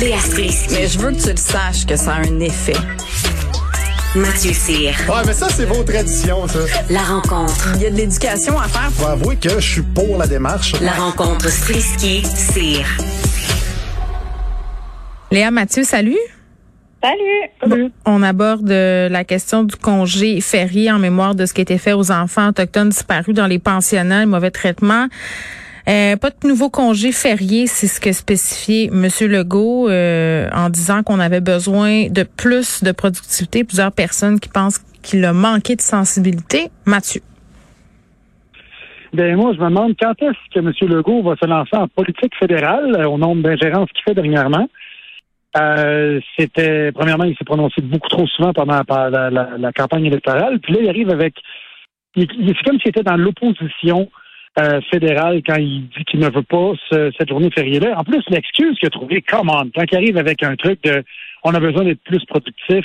Léa Strisky. Mais je veux que tu le saches que ça a un effet. Mathieu Cyr. Ouais, mais ça, c'est vos traditions, ça. La rencontre. Il y a de l'éducation à faire. Je vais avouer que je suis pour la démarche. La rencontre Strisky-Cyr. Léa Mathieu, salut. Salut. On aborde euh, la question du congé férié en mémoire de ce qui a été fait aux enfants autochtones disparus dans les pensionnats, les mauvais traitements. Euh, pas de nouveau congé férié, c'est ce que spécifiait M. Legault euh, en disant qu'on avait besoin de plus de productivité. Plusieurs personnes qui pensent qu'il a manqué de sensibilité. Mathieu. Ben moi, je me demande quand est-ce que M. Legault va se lancer en politique fédérale euh, au nombre d'ingérences qu'il fait dernièrement? Euh, c'était premièrement, il s'est prononcé beaucoup trop souvent pendant la, la- campagne électorale. Puis là, il arrive avec. C'est comme s'il était dans l'opposition euh, fédérale quand il dit qu'il ne veut pas ce- cette journée fériée-là. En plus, l'excuse qu'il a trouvée, come on, quand il arrive avec un truc de on a besoin d'être plus productif,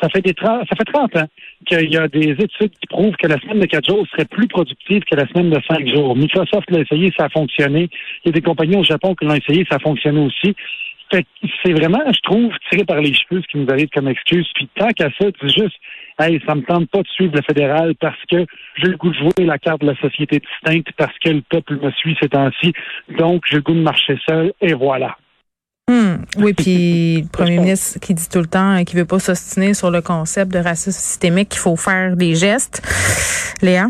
ça fait des 30, ça fait 30 ans qu'il y a des études qui prouvent que la semaine de 4 jours serait plus productive que la semaine de 5 jours. Microsoft l'a essayé, ça a fonctionné. Il y a des compagnies au Japon qui l'ont essayé, ça a fonctionné aussi. Fait que c'est vraiment, je trouve, tiré par les cheveux ce qui nous arrive comme excuse. Puis tant qu'à ça, dis juste, hey, ça me tente pas de suivre le fédéral parce que j'ai le goût de jouer la carte de la société distincte parce que le peuple me suit ces temps-ci. Donc, j'ai le goût de marcher seul et voilà. Hmm. Oui, puis le premier ministre qui dit tout le temps euh, qu'il veut pas s'ostiner sur le concept de racisme systémique, qu'il faut faire des gestes. Léa?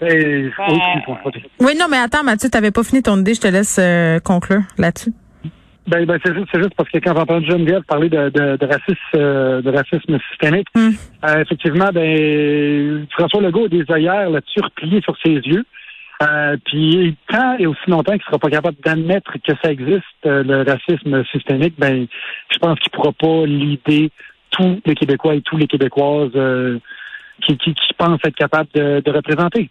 Et, oui, excuse-moi. Oui, non, mais attends, Mathieu, t'avais pas fini ton idée, je te laisse euh, conclure là-dessus. Ben, ben c'est juste, juste parce que quand j'entends Geneviève parler de, de, de racisme, euh, de racisme systémique, Hmm. euh, effectivement, ben François Legault a des œillères là-dessus sur ses yeux. Euh, puis tant et aussi longtemps qu'il sera pas capable d'admettre que ça existe, euh, le racisme systémique, ben je pense qu'il pourra pas l'idée tous les Québécois et tous les Québécoises euh, qui, qui, qui pensent être capables de, de représenter.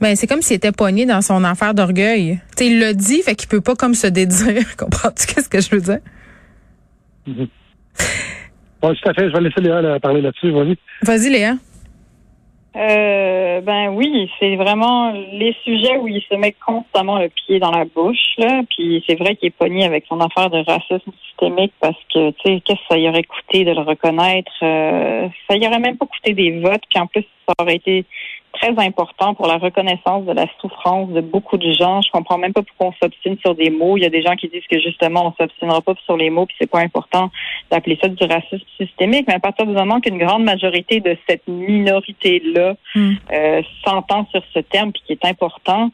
Ben, c'est comme s'il était poigné dans son affaire d'orgueil. Tu sais, il l'a dit, fait qu'il peut pas comme se dédire. Comprends-tu qu'est-ce que je veux dire? Bon, tout à fait. Je vais laisser Léa là, parler là-dessus. Vas-y. Vas-y, Léa. Euh, ben oui, c'est vraiment les sujets où il se met constamment le pied dans la bouche. Là. Puis c'est vrai qu'il est pogné avec son affaire de racisme systémique parce que, tu sais, qu'est-ce que ça y aurait coûté de le reconnaître? Euh, ça y aurait même pas coûté des votes. Puis en plus, ça aurait été très important pour la reconnaissance de la souffrance de beaucoup de gens. Je comprends même pas pourquoi on s'obstine sur des mots. Il y a des gens qui disent que justement, on s'obstinera pas sur les mots, puis c'est pas important d'appeler ça du racisme systémique. Mais à partir du moment qu'une grande majorité de cette minorité-là Hmm. euh, s'entend sur ce terme, puis qui est important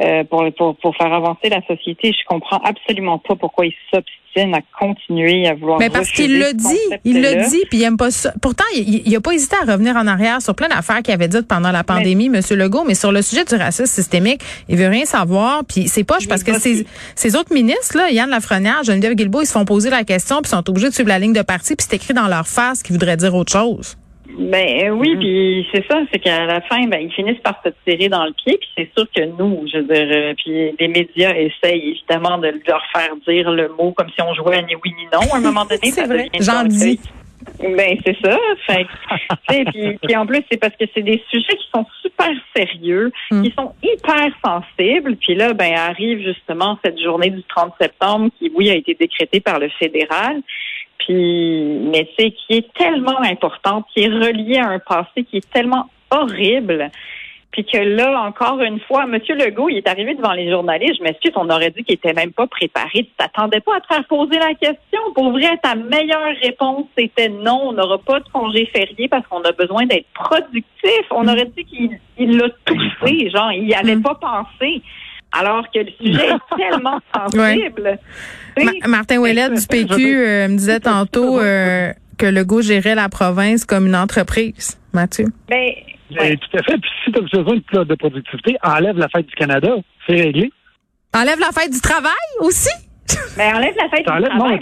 euh, pour, pour, pour faire avancer la société, je comprends absolument pas pourquoi il s'obstine à continuer à vouloir. Mais parce qu'il ce dit, il concept-là. dit, puis il aime pas ça. Pourtant, il, il a pas hésité à revenir en arrière sur plein d'affaires qu'il avait dites pendant la pandémie, Monsieur Legault, mais sur le sujet du racisme systémique, il veut rien savoir, puis c'est poche parce que ces, ces autres ministres, là, Yann Lafrenière, Geneviève Guilbeault, ils se font poser la question, puis sont obligés de suivre la ligne de parti, puis c'est écrit dans leur face qu'ils voudraient dire autre chose. Ben euh, oui, puis c'est ça, c'est qu'à la fin, ben ils finissent par se tirer dans le pied, puis c'est sûr que nous, je veux dire, euh, puis les médias essayent évidemment de leur faire dire le mot comme si on jouait à ni oui ni non. À un moment donné, C'est vrai. J'en dis. Ben c'est ça. Fait puis, puis en plus c'est parce que c'est des sujets qui sont super sérieux, Mm. qui sont hyper sensibles. Puis là, ben arrive justement cette journée du 30 septembre qui, oui, a été décrétée par le fédéral. Puis, mais c'est qui est tellement importante, qui est reliée à un passé qui est tellement horrible. Puis que là, encore une fois, M. Legault, il est arrivé devant les journalistes. Je m'excuse, on aurait dit qu'il était même pas préparé. Tu t'attendais pas à te faire poser la question. Pour vrai, ta meilleure réponse, c'était non, on n'aura pas de congé férié parce qu'on a besoin d'être productif. On aurait dit qu'il il l'a touché, genre, il n'y avait Mm. pas pensé. Alors que le sujet est tellement sensible. Ma- Martin Ouellet du PQ euh, me disait tantôt euh, que Legault gérait la province comme une entreprise. Mathieu. ben, Ben, ouais. tout à fait. Puis si tu as besoin de plus de productivité, enlève la fête du Canada. C'est réglé. Enlève la fête du travail aussi? Ben, enlève la fête du travail.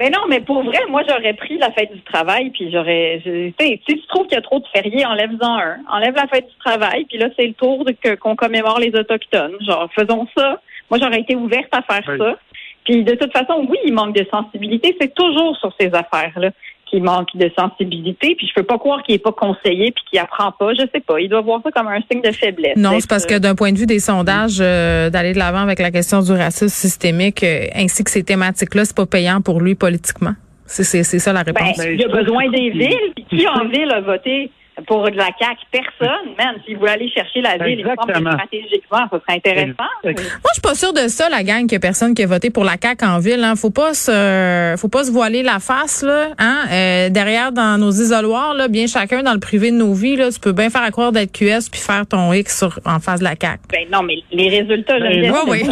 Mais non, mais pour vrai, moi, j'aurais pris la fête du travail, puis j'aurais... je- Tu sais, si tu trouves qu'il y a trop de fériés, enlève-en un. Enlève la fête du travail, puis là, c'est le tour qu'on commémore les Autochtones. Genre, faisons ça. Moi, j'aurais été ouverte à faire Oui. ça. Puis de toute façon, oui, il manque de sensibilité. C'est toujours sur ces affaires-là. Qui manque de sensibilité. Puis je peux pas croire qu'il est pas conseillé puis qu'il apprend pas. Je sais pas. Il doit voir ça comme un signe de faiblesse. Non, c'est parce que d'un point de vue des sondages, euh, d'aller de l'avant avec la question du racisme systémique euh, ainsi que ces thématiques-là, c'est pas payant pour lui politiquement? C'est ça la ben, réponse. il a besoin des villes. Puis qui en ville a voté pour de la CAQ, personne, man. Si vous aller chercher la ville, que stratégiquement, ça serait intéressant. Moi, je suis pas sûre de ça, la gang, qu'il y a personne qui a voté pour la CAQ en ville. Hein. Faut pas se, faut pas se voiler la face, là. Hein? Euh, derrière, dans nos isoloirs, là, bien chacun dans le privé de nos vies, là, tu peux bien faire à croire d'être QS puis faire ton X sur, en face de la CAQ. Ben non, mais les résultats, ben, je moi, oui.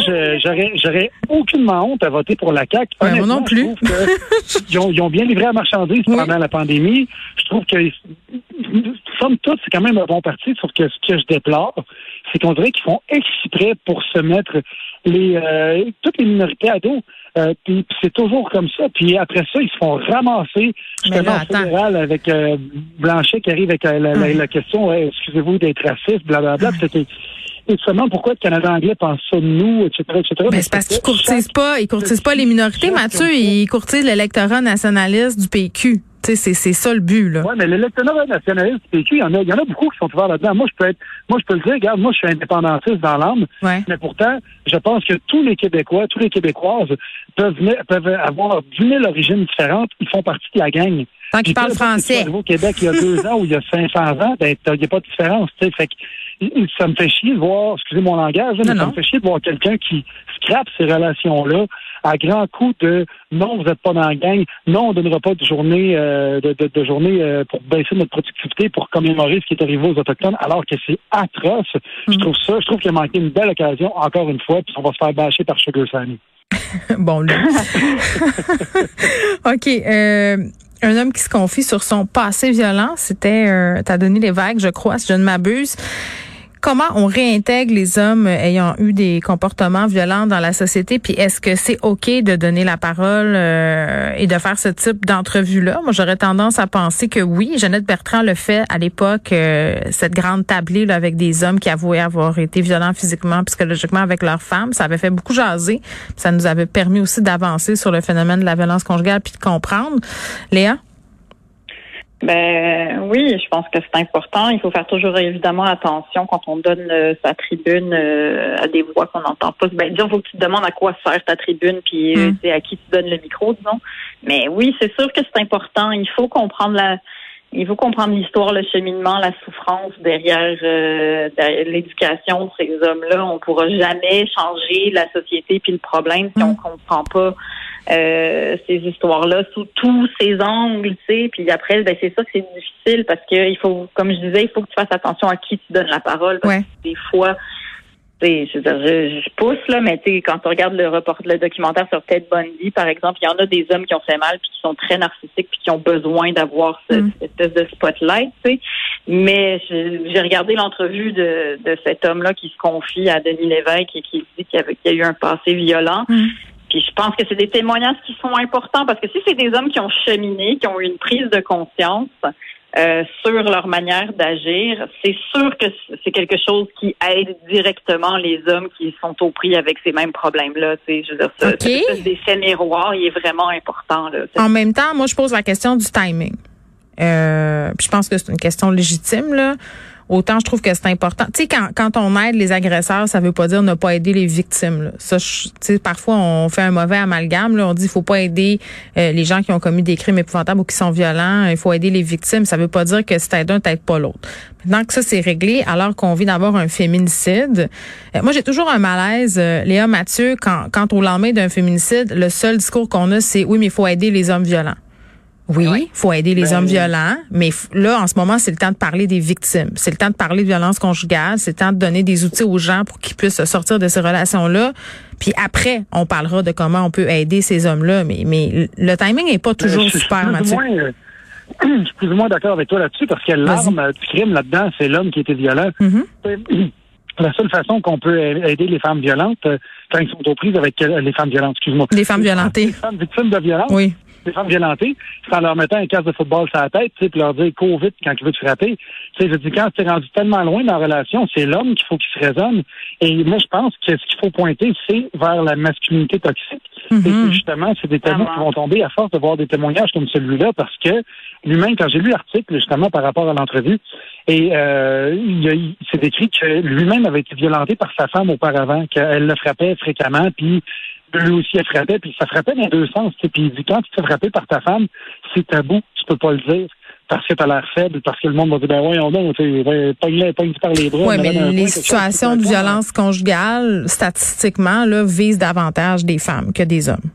J'aurais, j'aurais aucunement honte à voter pour la CAQ. Ben, moi non plus. ils, ont, ils, ont, bien livré la marchandise pendant la pandémie. Je trouve que somme toute, c'est quand même un bon parti, sauf que ce que je déplore, c'est qu'on dirait qu'ils font exprès pour se mettre les euh, toutes les minorités à dos. Euh, puis c'est toujours comme ça. Puis après ça, ils se font ramasser justement en fédéral avec euh, Blanchet qui arrive avec la, la, question excusez-vous d'être raciste, blablabla. C'était et seulement pourquoi le Canada anglais pense ça de nous, etc., etc. Mais c'est parce qu'ils courtisent pas, ils courtisent pas les minorités, Mathieu, ils courtisent l'électorat nationaliste du PQ. C'est, c'est ça le but, là. Oui, mais l'électorat nationaliste du PQ, il y, en a, il y en a beaucoup qui sont ouverts là-dedans. Moi, je peux être, moi, je peux le dire, regarde, moi, je suis indépendantiste dans l'âme. Mais pourtant, je pense que tous les Québécois, tous les Québécoises peuvent, peuvent avoir 10 000 origines différentes. Ils font partie de la gang. Tant qu'ils parlent français. Au Québec, il y a deux ans ou il y a 500 ans, ben, il n'y a pas de différence, tu sais. Fait que, ça me fait chier de voir, excusez mon langage, mais ça me fait chier de voir quelqu'un qui scrape ces relations-là à grand coup de non, vous n'êtes pas dans la gang, non, on ne donnera pas de journée euh, de, de, journée euh, pour baisser notre productivité pour commémorer ce qui est arrivé aux Autochtones, alors que c'est atroce. Je mm. trouve ça, je trouve qu'il a manqué une belle occasion, encore une fois, puis on va se faire bâcher par Sugar Sammy. bon, lui. OK. Euh, un homme qui se confie sur son passé violent, c'était euh, t'as donné les vagues, je crois, si je ne m'abuse comment on réintègre les hommes ayant eu des comportements violents dans la société, puis est-ce que c'est OK de donner la parole euh, et de faire ce type d'entrevue-là? Moi, j'aurais tendance à penser que oui. Jeannette Bertrand le fait à l'époque, euh, cette grande tablée avec des hommes qui avouaient avoir été violents physiquement, psychologiquement avec leurs femmes. Ça avait fait beaucoup jaser. Ça nous avait permis aussi d'avancer sur le phénomène de la violence conjugale puis de comprendre. Léa? Ben oui, je pense que c'est important. Il faut faire toujours évidemment attention quand on donne euh, sa tribune euh, à des voix qu'on n'entend pas. Ben disons, faut que tu te demandes à quoi sert ta tribune, puis euh, mm. à qui tu donnes le micro, disons. Mais oui, c'est sûr que c'est important. Il faut comprendre la, il faut comprendre l'histoire, le cheminement, la souffrance derrière, derrière l'éducation de ces hommes-là. On pourra jamais changer la société puis le problème si on mm. comprend pas euh, ces histoires-là sous tous ces angles, tu sais. Puis après, ben c'est ça que c'est difficile parce que il faut, comme je disais, il faut que tu fasses attention à qui tu donnes la parole. Parce que des fois, je, je, je, pousse là, mais tu quand on regarde le report, le documentaire sur Ted Bundy, par exemple, il y en a des hommes qui ont fait mal puis qui sont très narcissiques puis qui ont besoin d'avoir ce, mm. cette espèce de spotlight, tu sais. Mais j'ai regardé l'entrevue de, de cet homme-là qui se confie à Denis Lévesque et qui dit qu'il y, a eu un passé violent. Mm je pense que c'est des témoignages qui sont importants parce que si c'est des hommes qui ont cheminé, qui ont eu une prise de conscience euh, sur leur manière d'agir, c'est sûr que c'est quelque chose qui aide directement les hommes qui sont au prix avec ces mêmes problèmes-là. Je veux dire, ça, des faits miroirs, il est vraiment important. Là, en même temps, moi, je pose la question du timing. Euh, je pense que c'est une question légitime. Là autant je trouve que c'est important. Tu sais, quand, quand on aide les agresseurs, ça veut pas dire ne pas aider les victimes. Là. Ça, tu parfois on fait un mauvais amalgame. On dit faut pas aider euh, les gens qui ont commis des crimes épouvantables ou qui sont violents. Il faut aider les victimes. Ça veut pas dire que si t'aides un, t'aides pas l'autre. Maintenant que ça c'est réglé, alors qu'on vient d'avoir un féminicide, euh, moi j'ai toujours un malaise, euh, Léa Mathieu, quand, quand au lendemain d'un féminicide, le seul discours qu'on a, c'est oui, mais il faut aider les hommes violents. Oui, il faut aider les ben hommes violents, mais là, en ce moment, c'est le temps de parler des victimes. C'est le temps de parler de violence conjugale. C'est le temps de donner des outils aux gens pour qu'ils puissent sortir de ces relations-là. Puis après, on parlera de comment on peut aider ces hommes-là. Mais, mais le timing n'est pas ben, toujours super, Mathieu. Euh, je suis plus ou moins d'accord avec toi là-dessus parce que l'arme du crime là-dedans, c'est l'homme qui était violent. Mm-hmm. La seule façon qu'on peut aider les femmes violentes, euh, quand ils sont aux prises avec euh, les femmes violentes, excuse-moi. Les femmes violentées. Les femmes victimes de violence. Oui les femmes violentées, c'est en leur mettant un casque de football sur la tête, tu sais, puis leur dire cours vite quand il veut te frapper. Tu sais, je dis quand tu es rendu tellement loin dans la relation, c'est l'homme qu'il faut qu'il se raisonne. Et moi, je pense que ce qu'il faut pointer, c'est vers la masculinité toxique. Et que, justement, c'est des tabous qui vont tomber à force de voir des témoignages comme celui-là, parce que lui-même, quand j'ai lu l'article, justement, par rapport à l'entrevue, et euh, il, s'est décrit que lui-même avait été violenté par sa femme auparavant, qu'elle le frappait fréquemment, puis lui aussi elle frappait, puis ça frappait dans deux sens. Puis il dit quand tu te fais frapper par ta femme, c'est tabou, tu peux pas le dire. Parce que t'as l'air faible, parce que le monde va dire ben voyons donc, tu sais, ouais, pogne-le, pogne par les bras. Oui, mais les point, situations tu de violence conjugale, statistiquement, là, visent davantage des femmes que des hommes.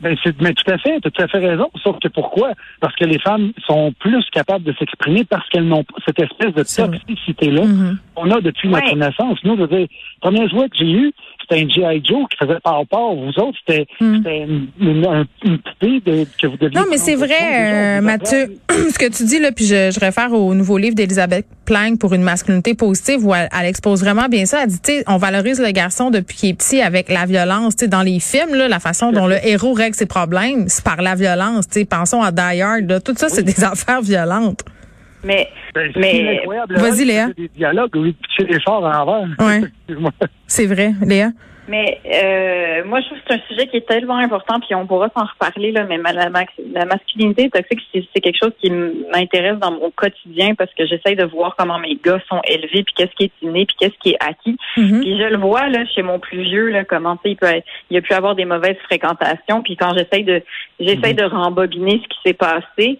Ben, c'est, mais tout à fait, tu as tout à fait raison. Sauf que pourquoi? Parce que les femmes sont plus capables de s'exprimer parce qu'elles n'ont pas cette espèce de toxicité-là Mhm. qu'on a depuis notre Ouais. naissance. Nous, je veux dire, le premier jouet que j'ai eu, c'était un G.I. Joe qui faisait par part. Vous autres, c'était, c'était une, une, un- une poupée de, que vous deviez Non, mais c'est vrai, euh, Mathieu, ce que tu dis là, puis je, je réfère au nouveau livre d'Elisabeth Plank pour une masculinité positive où elle, elle expose vraiment bien ça. Elle dit, tu sais, on valorise le garçon depuis qu'il est petit avec la violence. Tu sais, dans les films, là, la façon dont le héros règle ses problèmes, c'est par la violence. Tu sais, pensons à Die Hard. là. Tout ça, c'est des affaires violentes. Mais Ben, Mais- incroyable, Vas-y, c'est Léa. Des dialogues où il pitchait des chars en l'envers. Ouais. Excuse-moi. C'est vrai, Léa. Mais euh, moi, je trouve que c'est un sujet qui est tellement important, puis on pourra s'en reparler, là, mais ma- la, la masculinité toxique, c'est c'est quelque chose qui m'intéresse dans mon quotidien parce que j'essaye de voir comment mes gars sont élevés, puis qu'est-ce qui est inné, puis qu'est-ce qui est acquis. Mhm. Puis je le vois là chez mon plus vieux, là, comment tu sais, il peut être- il a pu avoir des mauvaises fréquentations, puis quand j'essaye de j'essaye de rembobiner ce qui s'est passé,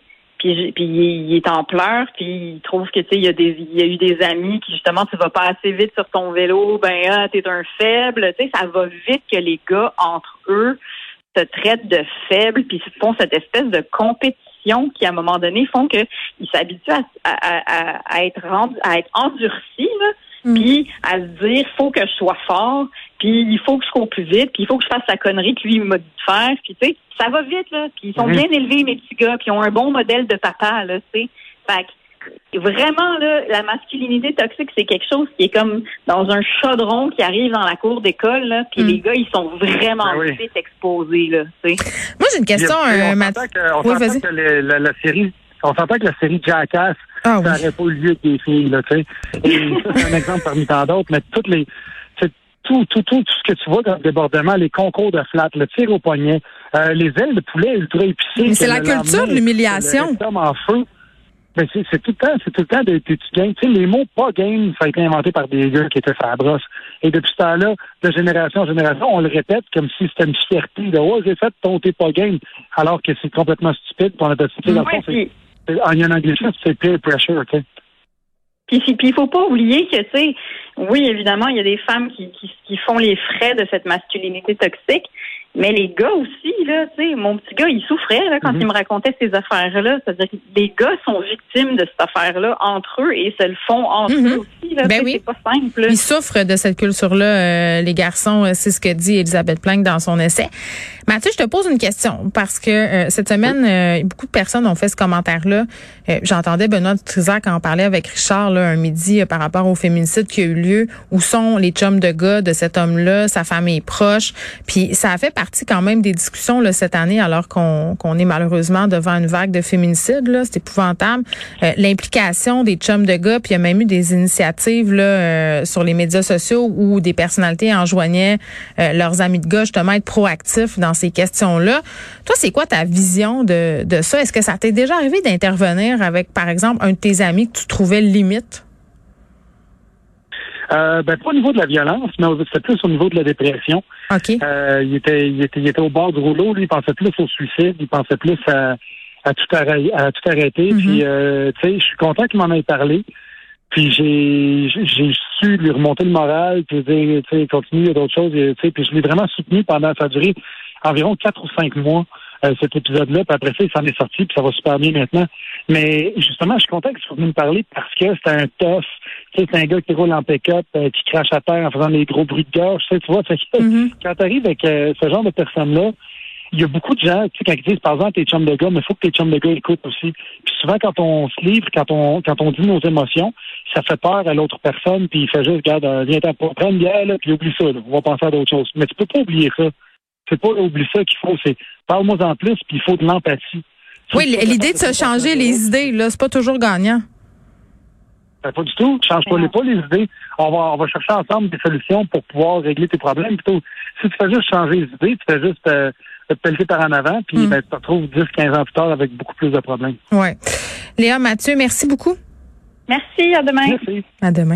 puis, puis il, est- il est en pleurs, puis il trouve que tu sais il y a des il y a eu des amis qui justement tu vas pas assez vite sur ton vélo, ben ah t'es un faible, tu sais ça va vite que les gars entre eux se traitent de faibles puis font cette espèce de compétition qui à un moment donné font que ils s'habituent à, à, à, à être rendu, à être endurcis là, Mm. puis à se dire faut que je sois fort, puis il faut que je cours plus vite, puis il faut que je fasse la connerie que lui m'a dit de faire, puis tu sais, ça va vite là, puis ils sont bien élevés mes petits gars, puis ils ont un bon modèle de papa là, tu sais. Fait que vraiment là, la masculinité toxique c'est quelque chose qui est comme dans un chaudron qui arrive dans la cour d'école là, puis Mm. les gars ils sont vraiment oui. vite exposés là, tu sais. Moi, j'ai une question, euh, on Mathieu. s'entend que, on Oui, que le- la, la série, on s'entend que la série Jackass, Ah oui. ça n'aurait pas eu lieu avec des filles, là, tu sais. Et ça, c'est un exemple parmi tant d'autres, mais toutes les, tout, tout, tout, tout ce que tu vois dans le débordement, les concours de flat, le tir au poignet, euh, les ailes de poulet ultra épicées. Mais c'est la culture de l'humiliation. en feu. Ben, c'est, c'est tout le temps, c'est tout le temps de, tu gagnes. Tu sais, les mots pas game, ça a été inventé par des gars qui étaient sur la brosse. Et depuis ce temps-là, de génération en génération, on le répète comme si c'était une fierté de, oh, j'ai fait ton t'es pas game. Alors que c'est complètement stupide. Puis on sais, dans le Ouais, fond, c'est- en anglicisme, c'est peer pressure, tu sais. Puis, il faut pas oublier que, tu sais, oui, évidemment, il y a des femmes qui, qui, qui font les frais de cette masculinité toxique, mais les gars aussi, là, tu sais, mon petit gars, il souffrait là, quand Mhm. il me racontait ces affaires-là. C'est-à-dire que les gars sont victimes de cette affaire-là entre eux et se le font entre Mhm. eux aussi. Là, Ben oui. C'est pas simple. là. Ils souffrent de cette culture-là, euh, les garçons. euh, C'est ce que dit Elisabeth Plank dans son essai. Mathieu, je te pose une question parce que euh, cette semaine, euh, beaucoup de personnes ont fait ce commentaire-là. Euh, J'entendais Benoît Trizac en parler avec Richard là, un midi euh, par rapport au féminicide qui a eu lieu. Où sont les chums de gars de cet homme-là, sa famille proche? Puis ça a fait partie quand même des discussions là, cette année alors qu'on qu'on est malheureusement devant une vague de féminicide. là. C'est épouvantable. Euh, L'implication des chums de gars, puis il y a même eu des initiatives là, euh, sur les médias sociaux où des personnalités enjoignaient euh, leurs amis de gars justement être proactifs dans ces questions-là. Toi, c'est quoi ta vision de, de ça? Est-ce que ça t'est déjà arrivé d'intervenir avec, par exemple, un de tes amis que tu trouvais limite? Euh, ben, pas au niveau de la violence, mais c'était plus au niveau de la dépression. OK. Euh, il, était, il, était, il était au bord du rouleau. Lui, il pensait plus au suicide. Il pensait plus à, à, tout, arrêter, à tout arrêter. Mhm. Puis, euh, tu sais, je suis content qu'il m'en ait parlé. Puis, j'ai j'ai su lui remonter le moral, puis dire, tu sais, continue, il y a d'autres choses. Puis, je l'ai vraiment soutenu pendant, ça a duré environ quatre ou cinq mois, euh, cet épisode-là. Puis après ça, il s'en est sorti, puis ça va super bien maintenant. Mais justement, je suis content qu'il soit venu me parler parce que c'est un tough. Tu sais, c'est un gars qui roule en pick-up, euh, qui crache à terre en faisant des gros bruits de gorge. Tu sais, tu vois, fait que Mhm. quand tu arrives avec euh, ce genre de personnes-là, il y a beaucoup de gens, tu sais, quand ils disent, par exemple, t'es chum de gars, mais il faut que tes chums de gars écoutent aussi. Puis souvent, quand on se livre, quand on quand on dit nos émotions, ça fait peur à l'autre personne, puis il fait juste, regarde, viens t'en prendre une bière, là, puis oublie ça, là. on va penser à d'autres choses. Mais tu peux pas oublier ça. C'est pas oublier ça qu'il faut, c'est parle-moi en plus, puis il faut de l'empathie. Oui, l'idée de se changer les idées, là, c'est pas toujours gagnant. Ben, pas du tout. Change pas les pas les idées. On va, on va chercher ensemble des solutions pour pouvoir régler tes problèmes. Plutôt, si tu fais juste changer les idées, tu fais juste euh, te pelleter par en avant, puis Mm. ben, tu te retrouves 10, 15 ans plus tard avec beaucoup plus de problèmes. Ouais. Léa Mathieu, merci beaucoup. Merci, à demain. Merci. À demain.